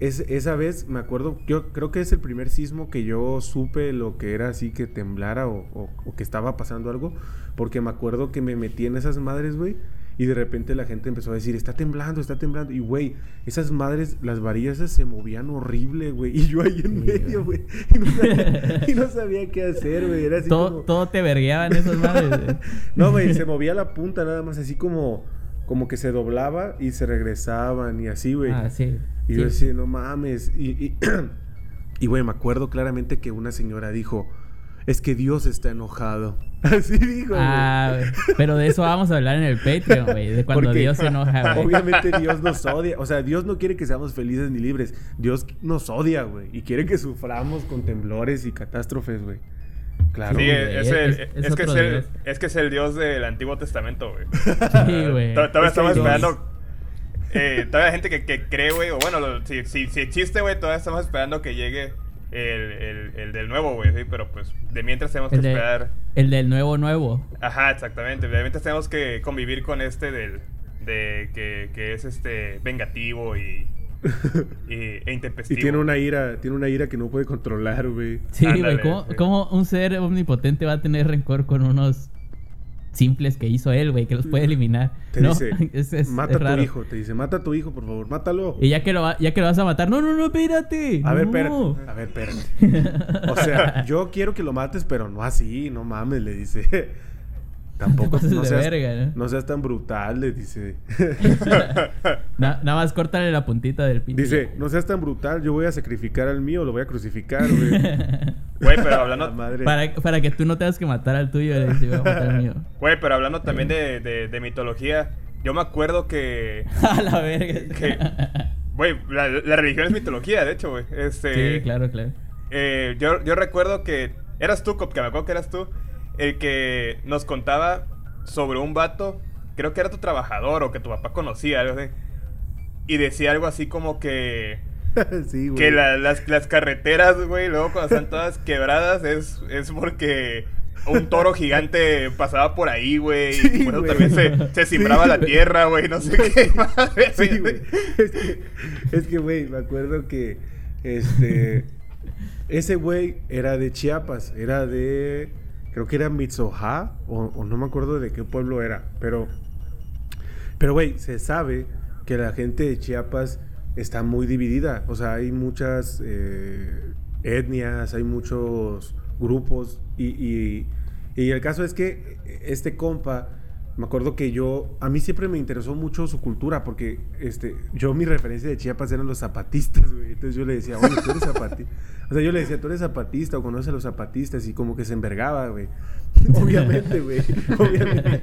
es, esa vez me acuerdo, yo creo que es el primer sismo que yo supe lo que era así que temblara o, o- o que estaba pasando algo. Porque me acuerdo que me metí en esas madres, güey. Y de repente la gente empezó a decir, está temblando, está temblando. Y, güey, esas madres, las varillas esas se movían horrible, güey. Y yo ahí en medio, güey. Y, no sabía- y no sabía qué hacer, güey. Era así Todo, como... todo te vergueaban esas madres, güey. No, güey, se movía la punta nada más, así como, como que se doblaba y se regresaban y así, güey. Ah, sí. y sí. yo decía, no mames. Y, y, güey, me acuerdo claramente que una señora dijo, es que Dios está enojado. Así dijo. Ah, güey. pero de eso vamos a hablar en el Patreon, güey. De cuando Porque Dios se enoja, güey. Obviamente Dios nos odia. O sea, Dios no quiere que seamos felices ni libres. Dios nos odia, güey. Y quiere que suframos con temblores y catástrofes, güey. Claro. Sí, güey, es, es- el, es- es, es que es, el, Dios. es que es el Dios del Antiguo Testamento, güey. Sí, güey. To- Todavía estamos esperando. Eh, todavía hay gente que, que cree, güey. O bueno, lo- si, si, si existe, güey, todavía estamos esperando que llegue el, el, el del nuevo, güey. Sí, pero pues de mientras tenemos que de- esperar. el del nuevo nuevo. Ajá, exactamente. De mientras tenemos que convivir con este del. De que, que es este vengativo y, y e Y intempestivo. tiene una ira, tiene una ira que no puede controlar, güey. Sí, güey. ¿Cómo, sí. cómo un ser omnipotente va a tener rencor con unos simples que hizo él, güey, que los puede eliminar. Te ¿no? dice, Es- es- mata es a tu hijo. Te dice, mata a tu hijo, por favor, mátalo. Y ya que, lo, va- ya que lo vas a matar, no, no, no, espérate. A ver, no. espérate. A ver, espérate. O sea, yo quiero que lo mates, pero no así, no mames, le dice. Tampoco no de seas, verga, ¿no? no seas tan brutal, le dice. Na- nada más córtale la puntita del pito. Dice, no seas tan brutal, yo voy a sacrificar al mío, lo voy a crucificar, güey. Güey, pero La hablando, madre. para, para que tú no tengas que matar al tuyo, le dice, voy a matar al mío. güey, pero hablando también de, de, de mitología, yo me acuerdo que, a la verga. que güey, la, la religión es mitología, de hecho, güey. Este, Sí, claro, claro. eh, yo, yo recuerdo que eras tú, Cop, que me acuerdo que eras tú, el que nos contaba sobre un vato, creo que era tu trabajador o que tu papá conocía, algo así. Y decía algo así como que, sí, güey. que la- las, las carreteras, güey, luego cuando están todas quebradas es, es porque un toro gigante pasaba por ahí, güey. Sí, y por eso güey. también se, se simbraba Sí, la tierra, güey, no sé qué madre. Sí, güey. Es que, es que, güey, me acuerdo que este ese güey era de Chiapas, era de creo que era Mitsoja o, no me acuerdo de qué pueblo era, pero pero güey, se sabe que la gente de Chiapas está muy dividida, o sea, hay muchas eh, etnias, hay muchos grupos y, y el caso es que este compa me acuerdo que yo, a mí siempre me interesó mucho su cultura, porque este, yo mi referencia de Chiapas eran los zapatistas, güey. Entonces yo le decía, oye, tú eres zapatista. O sea, yo le decía, tú eres zapatista o conoces a los zapatistas, y como que se envergaba, güey. Obviamente, güey. Obviamente.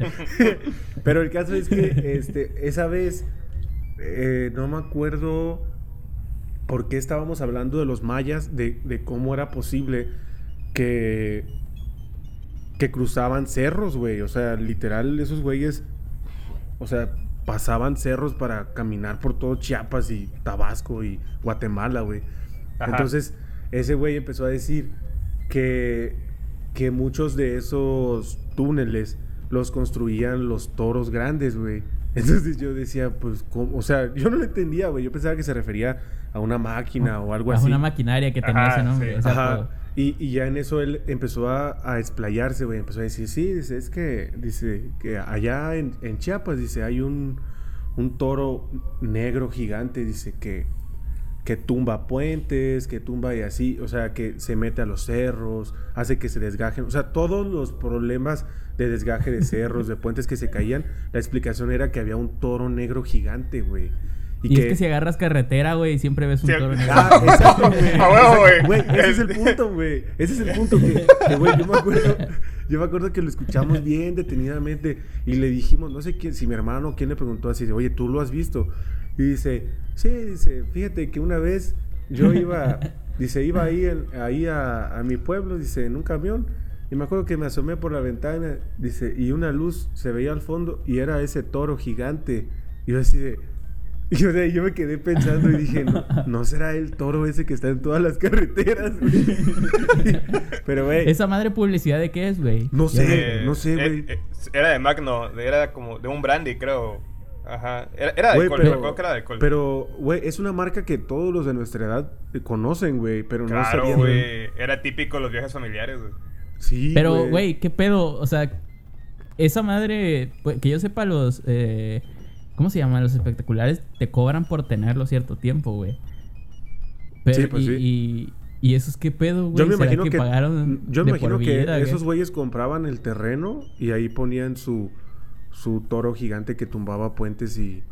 Pero el caso es que este, esa vez, eh, no me acuerdo por qué estábamos hablando de los mayas, de, de cómo era posible que que cruzaban cerros, güey. O sea, literal, esos güeyes, o sea, pasaban cerros para caminar por todo Chiapas y Tabasco y Guatemala, güey. Entonces, ese güey empezó a decir que, que muchos de esos túneles los construían los toros grandes, güey. Entonces yo decía, pues, ¿cómo? O sea, yo no lo entendía, güey. Yo pensaba que se refería a una máquina o algo A así. una maquinaria que tenía Ajá, ese nombre. sí. Ajá. Y, y ya en eso él empezó a, a explayarse, güey. Empezó a decir, sí, dice, es que, dice, que allá en, en Chiapas, dice, hay un, un toro negro gigante, dice, que, que tumba puentes, que tumba y así, o sea, que se mete a los cerros, hace que se desgajen, o sea, todos los problemas de desgaje de cerros, de puentes que se caían, la explicación era que había un toro negro gigante, güey. Y, es que si agarras carretera, güey, siempre ves un Sí. toro negro. Ah, exacto, güey. A huevo, güey. Güey, ese es el punto, güey. Ese es el punto que, que, güey, yo me acuerdo, yo me acuerdo que lo escuchamos bien detenidamente y le dijimos, no sé quién, si mi hermano o quién le preguntó así, de, oye, ¿tú lo has visto? Y dice, sí, dice, fíjate que una vez yo iba, dice, iba ahí, en- ahí a, a mi pueblo, dice, en un camión y me acuerdo que me asomé por la ventana, dice, y una luz se veía al fondo y era ese toro gigante. Y yo así de... Y o sea, yo me quedé pensando y dije, no, ¿no será el toro ese que está en todas las carreteras, güey? Pero, güey, ¿Esa madre publicidad de qué es, güey? No sé. Eh, no sé, eh, güey. eh, era de Magno, era como de un brandy, creo. Ajá. Era, era de alcohol, pero, me acuerdo que era de alcohol. pero, güey, es una marca que todos los de nuestra edad eh, conocen, güey, pero no claro, sabían. güey. Era típico los viajes familiares, güey. Sí, Pero, güey, ¿qué pedo? O sea, esa madre, pues, que yo sepa, los. eh, ¿Cómo se llaman? Los espectaculares te cobran por tenerlo cierto tiempo, güey. Pero, Sí, pues y, sí. y, y eso es qué pedo, güey. Yo me ¿Será imagino que, pagaron yo me imagino que vida, esos güeyes compraban el terreno y ahí ponían su su toro gigante que tumbaba puentes y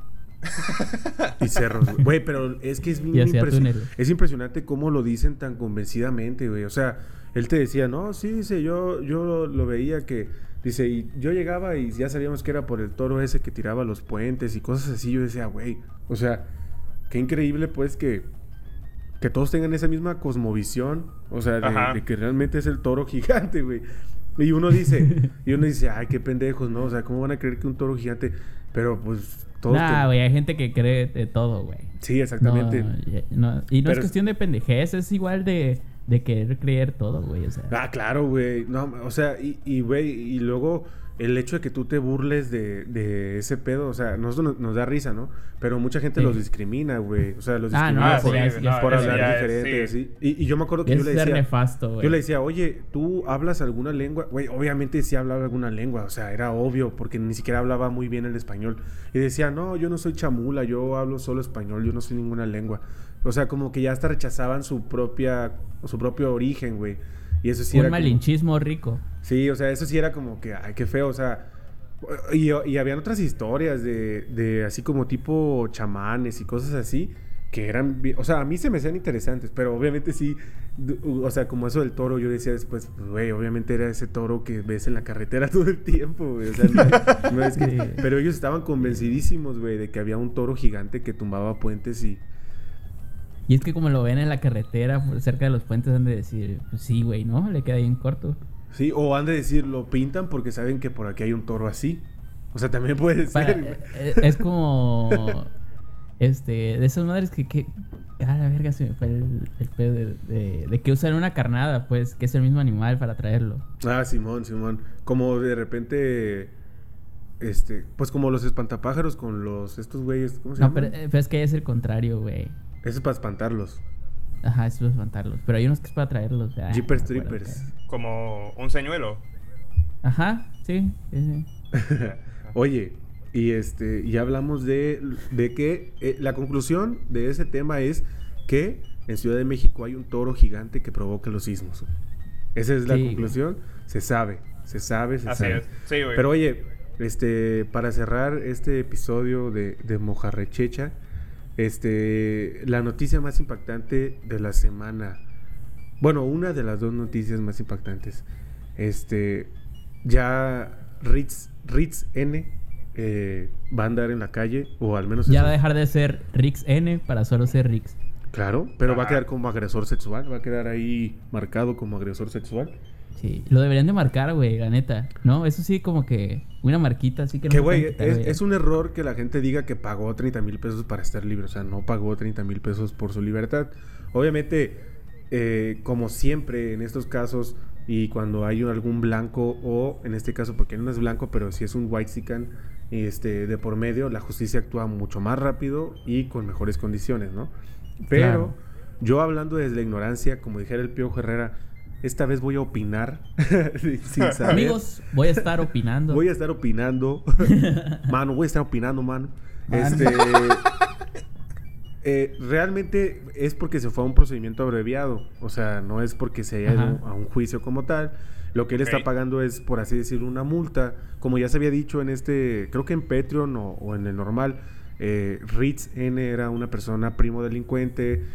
y cerros. güey. Güey, pero es que es bien Y hacía impresio- túneles. es impresionante cómo lo dicen tan convencidamente, güey. O sea, él te decía, "No, sí, dice, yo yo lo veía que dice, y yo llegaba y ya sabíamos que era por el toro ese que tiraba los puentes y cosas así." Yo decía, "Güey, o sea, qué increíble pues que que todos tengan esa misma cosmovisión, o sea, de, que realmente es el toro gigante, güey. Y uno dice, y uno dice, ay, qué pendejos, ¿no? O sea, ¿cómo van a creer que un toro gigante? Pero pues todos... Nah, ten- güey, hay gente que cree de todo, güey. Sí, exactamente. No, ya- no, y no es cuestión de pendejez, es igual de, de querer creer todo, güey. O sea, Ah, claro, güey. No, o sea, y, y, güey, y luego el hecho de que tú te burles de, de ese pedo, o sea, nosotros nos, nos da risa, ¿no? Pero mucha gente Sí. los discrimina, güey. O sea, los Ah, discrimina no, por, sí, por hablar es- diferente, sí. Y, y yo me acuerdo que Es yo le decía... nefasto. Yo le decía, oye, ¿tú hablas alguna lengua? Güey, obviamente sí hablaba alguna lengua, o sea, era obvio, porque ni siquiera hablaba muy bien el español. Y decía, no, yo no soy chamula, yo hablo solo español, yo no sé ninguna lengua. O sea, como que ya hasta rechazaban su propia, su propio origen, güey. Y eso sí Un era como- malinchismo rico. Sí, o sea, eso sí era como que, ay, qué feo, o sea... Y, y habían otras historias de, de así como tipo chamanes y cosas así, que eran, o sea, a mí se me hacían interesantes, pero obviamente sí, o sea, como eso del toro, yo decía después, güey, obviamente era ese toro que ves en la carretera todo el tiempo, güey, o sea, no- no es que- Sí. pero ellos estaban convencidísimos, güey, de que había un toro gigante que tumbaba puentes y... Y es que como lo ven en la carretera, cerca de los puentes, han de decir, pues sí, güey, ¿no? Le queda bien corto. Sí, o han de decir, lo pintan porque saben que por aquí hay un toro así. O sea, también puede ser, güey. eh, es como. Este, de esas madres que. que ah, la verga, se me fue el, el pedo de, de, de que usan una carnada, pues, que es el mismo animal para traerlo. Ah, Simón, Simón. Como de repente, este, pues como los espantapájaros con los, estos güeyes, ¿cómo se No, llaman? pero, eh, pero es que es el contrario, güey. Eso es para espantarlos. Ajá, eso es espantarlos. Pero hay unos que es para traerlos. ah, Jeepers no Trippers. Como un señuelo. Ajá, sí. sí, sí. Oye, y este, ya hablamos de, de que eh, la conclusión de ese tema es que en Ciudad de México hay un toro gigante que provoca los sismos. Esa es la Sí, conclusión. Se sabe, se sabe, se Así sabe. es. Sí, güey. Pero oye, este, para cerrar este episodio de, de Mojarrechecha, este, la noticia más impactante de la semana, bueno, una de las dos noticias más impactantes, este, ya Ritz, Ritz N eh, va a andar en la calle, o al menos Ya eso- va a dejar de ser Rix N para solo ser Rix. claro, pero va a quedar como agresor sexual, va a quedar ahí marcado como agresor sexual. Sí, lo deberían de marcar, güey, la neta. ¿No? Eso sí, como que una marquita así que güey, quitar, es, güey. es un error que la gente diga que pagó 30 mil pesos para estar libre. O sea, no pagó 30 mil pesos por su libertad. Obviamente, eh, como siempre en estos casos, y cuando hay algún blanco, o en este caso, porque no es blanco, pero si es un white sican este, de por medio, la justicia actúa mucho más rápido y con mejores condiciones, ¿no? Pero Claro. yo hablando desde la ignorancia, como dijera el Pío Herrera, esta vez voy a opinar sin saber. Amigos, voy a estar opinando. Voy a estar opinando. mano, voy a estar opinando, mano. Este. eh, realmente es porque se fue a un procedimiento abreviado. O sea, no es porque se haya ido Ajá. a un juicio como tal. Lo que él está pagando es, por así decirlo, una multa. Como ya se había dicho en este, creo que en Patreon o, o en el normal, eh, Ritz N era una persona primo delincuente.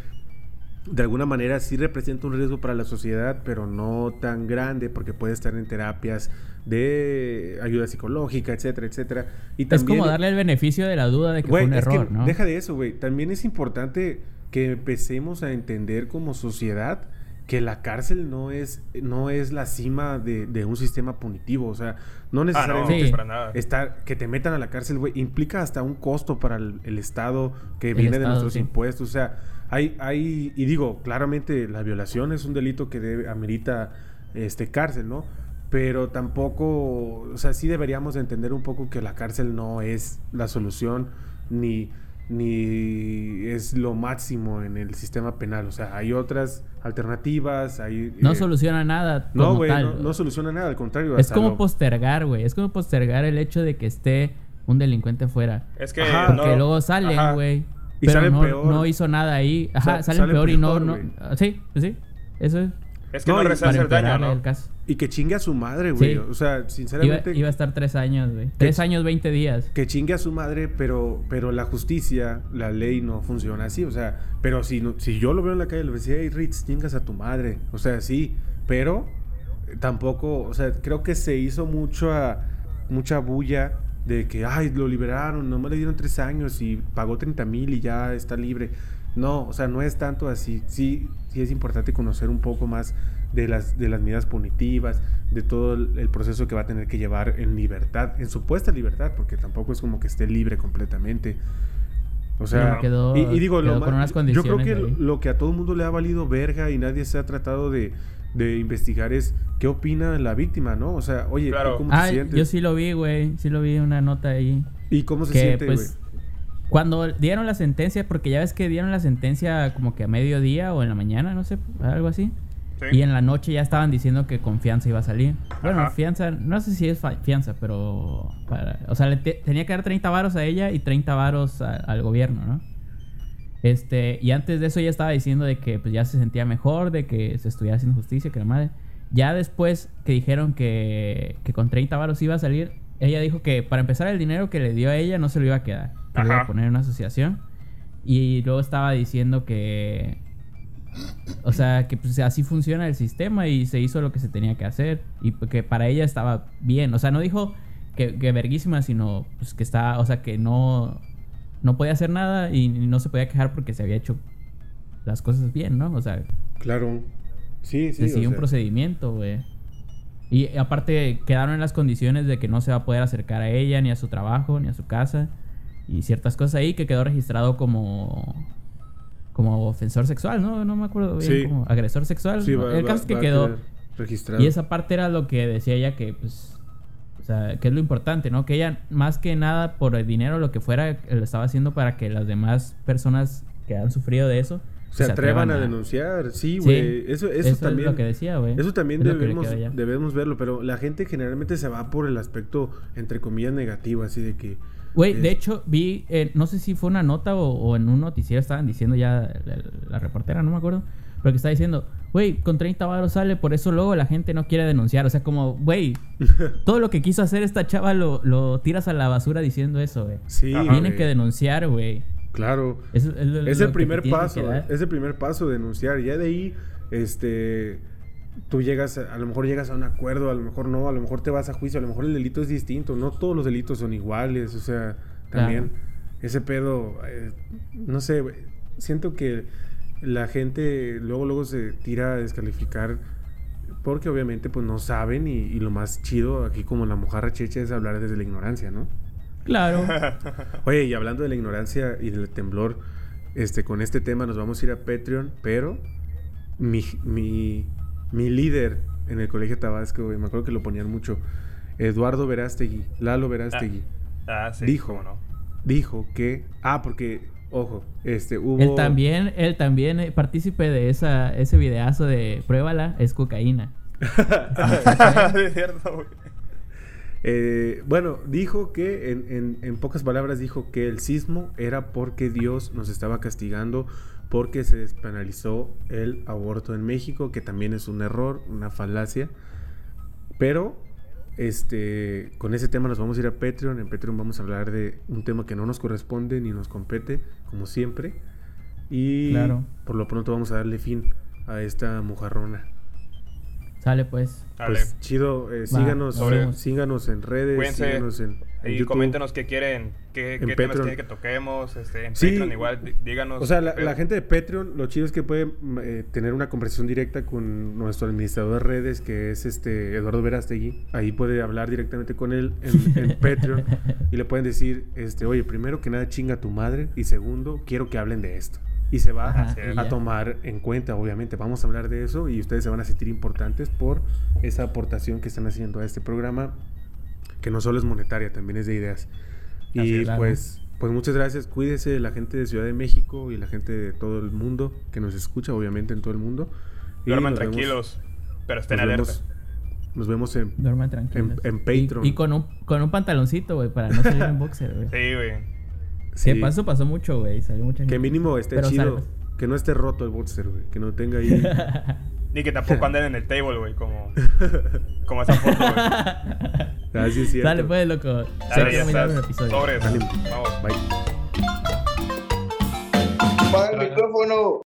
De alguna manera sí representa un riesgo para la sociedad, pero no tan grande porque puede estar en terapias de ayuda psicológica, etcétera, etcétera. Y es también, como darle el beneficio de la duda de que Güey, fue un es que error, ¿no? Deja de eso, güey. También es importante que empecemos a entender como sociedad que la cárcel no es, no es la cima de, de un sistema punitivo. O sea, no Ah, no, necesariamente Sí. para nada. estar, que te metan a la cárcel, güey, implica hasta un costo para el, el Estado que El viene de nuestros sí. impuestos. O sea, hay, hay, y digo, claramente la violación es un delito que debe, amerita este cárcel, ¿no? Pero tampoco, o sea, sí deberíamos de entender un poco que la cárcel no es la solución ni, ni es lo máximo en el sistema penal. O sea, hay otras alternativas, hay... No eh, soluciona nada. No, güey, no, no soluciona nada, al contrario. Es como lo- postergar, güey. Es como postergar el hecho de que esté un delincuente fuera. Es que Ajá. no- Porque luego salen, güey. Y Pero salen no, peor. no hizo nada ahí. Ajá, Sa- salen, salen peor y no, no. ah, Sí, pues sí. Eso es. Es que No, no, Para el daño, ¿no? el caso. Y que chingue a su madre, güey. Sí. O sea, sinceramente... iba a estar tres años, güey. Tres años, 20 días. que chingue a su madre, pero, pero la justicia, la ley no funciona así. O sea, pero si, no- si yo lo veo en la calle, le voy a decir, hey, Ritz, chingas a tu madre. O sea, sí, pero tampoco, o sea, creo que se hizo mucha, mucha bulla de que, ay, lo liberaron, nomás le dieron tres años y pagó 30 mil y ya está libre. No, o sea, no es tanto así. Sí, sí es importante conocer un poco más de las, de las medidas punitivas, de todo el, proceso que va a tener que llevar en libertad, en supuesta libertad, porque tampoco es como que esté libre completamente. O sea, quedó- y, y digo, lo unas yo creo que ahí. lo que a todo el mundo le ha valido verga y nadie se ha tratado de, de investigar es qué opina la víctima, ¿no? O sea, oye, ¿tú Claro. ¿cómo te Ah, sientes? yo sí lo vi, güey. Sí lo vi una nota ahí. ¿Y cómo se que siente, güey? pues cuando dieron la sentencia, porque ya ves que dieron la sentencia como que a mediodía o en la mañana, no sé, algo así. Sí. Y en la noche ya estaban diciendo que confianza iba a salir. Bueno, Ajá. fianza, no sé si es fianza, pero para, o sea, le te- tenía que dar 30 varos a ella y 30 varos a- al gobierno, ¿no? Este, y antes de eso ya estaba diciendo de que pues ya se sentía mejor, de que se estuviera haciendo justicia, que la madre. Ya después que dijeron que, que con 30 varos iba a salir, ella dijo que para empezar el dinero que le dio a ella no se lo iba a quedar. que lo iba a poner en una asociación. Y luego estaba diciendo que o sea, que pues así funciona el sistema y se hizo lo que se tenía que hacer. Y que para ella estaba bien. O sea, no dijo que, que verguísima, sino pues que está, o sea, que no, no podía hacer nada y no se podía quejar porque se había hecho las cosas bien, ¿no? O sea, Claro. Sí, sí. se o un procedimiento, güey. Y aparte quedaron en las condiciones de que no se va a poder acercar a ella, ni a su trabajo, ni a su casa. Y ciertas cosas ahí que quedó registrado como como ofensor sexual, ¿no? No me acuerdo bien, Sí. como agresor sexual. sí, va- el va- caso es que va quedó. registrado. Y esa parte era lo que decía ella que, pues, o sea, que es lo importante, ¿no? Que ella, más que nada por el dinero, lo que fuera, lo estaba haciendo para que las demás personas que han sufrido de eso se atrevan a, denunciar. Sí, Sí, güey. Eso, eso, Eso, también. es lo que decía, güey. Eso también Es debemos, debemos verlo, pero la gente generalmente se va por el aspecto, entre comillas, negativo, así de que... Güey, es- de hecho, vi, eh, no sé si fue una nota o, o en un noticiero estaban diciendo ya la, la reportera, no me acuerdo, pero que estaba diciendo, güey, con 30 varos sale, por eso luego la gente no quiere denunciar. O sea, como, güey, todo lo que quiso hacer esta chava lo, lo tiras a la basura diciendo eso, güey. Sí, Ajá. Tienen que denunciar, güey. Claro. Es, lo- Es lo el primer paso, es el primer paso denunciar. Ya de ahí, este, tú llegas, a, a lo mejor llegas a un acuerdo, a lo mejor no, a lo mejor te vas a juicio, a lo mejor el delito es distinto. No todos los delitos son iguales, o sea, también ese pedo, eh, no sé, güey, siento que la gente luego, luego se tira a descalificar porque obviamente pues no saben y, y lo más chido aquí como la mojarra checha es hablar desde la ignorancia, ¿no? Claro. Oye, y hablando de la ignorancia y del temblor, este, con este tema nos vamos a ir a Patreon, pero mi, mi, mi líder en el colegio Tabasco, güey, me acuerdo que lo ponían mucho, Eduardo Verástegui, Lalo Verástegui, Ah, sí. Dijo. no. dijo que, ah, porque, ojo, este, hubo... Él también, él también eh, partícipe de esa, ese videazo de pruébala, es cocaína. Sí, es cierto, güey. Eh, bueno, dijo que, en, en- en pocas palabras, dijo que el sismo era porque Dios nos estaba castigando porque se despenalizó el aborto en México, que también es un error, una falacia. Pero, este, con ese tema nos vamos a ir a Patreon. En Patreon vamos a hablar de un tema que no nos corresponde ni nos compete, como siempre. Y Claro. por lo pronto vamos a darle fin a esta mojarrona. Sale pues. Dale. Pues chido, eh, síganos, nos vemos. síganos en redes, Cuídense. síganos en, en Y YouTube. coméntenos qué quieren, qué, qué temas Patreon. quieren que toquemos. Este, en Sí. Patreon igual, dí- díganos. O sea, la, gente de Patreon, lo chido es que puede mm, eh, tener una conversación directa con nuestro administrador de redes, que es este Eduardo Verástegui. Ahí puede hablar directamente con él en, en Patreon y le pueden decir, este, oye, primero que nada chinga a tu madre y segundo, quiero que hablen de esto. Y se va Ajá, y a tomar en cuenta, obviamente. Vamos a hablar de eso y ustedes se van a sentir importantes por esa aportación que están haciendo a este programa, que no solo es monetaria, también es de ideas. Así Y. Claro. pues, pues muchas gracias. Cuídese la gente de Ciudad de México y la gente de todo el mundo que nos escucha, obviamente en todo el mundo. Y Duerman nos vemos- tranquilos, pero estén nos alerta. vemos, nos vemos en. En- en Patreon. Y, y con, un, con un pantaloncito, güey, para no salir en boxer, güey. Sí, güey. Sí, sí. Pasó, pasó mucho, güey. Salió mucha. Que mínimo esté chido. Que no esté roto el boxer, güey. Que no tenga ahí. Ni que tampoco anden en el table, güey, como, como esa foto, güey. Ah, Así es cierto. Dale, pues, loco. Dale, Se ya Sobre, Vamos. Bye. Para el micrófono.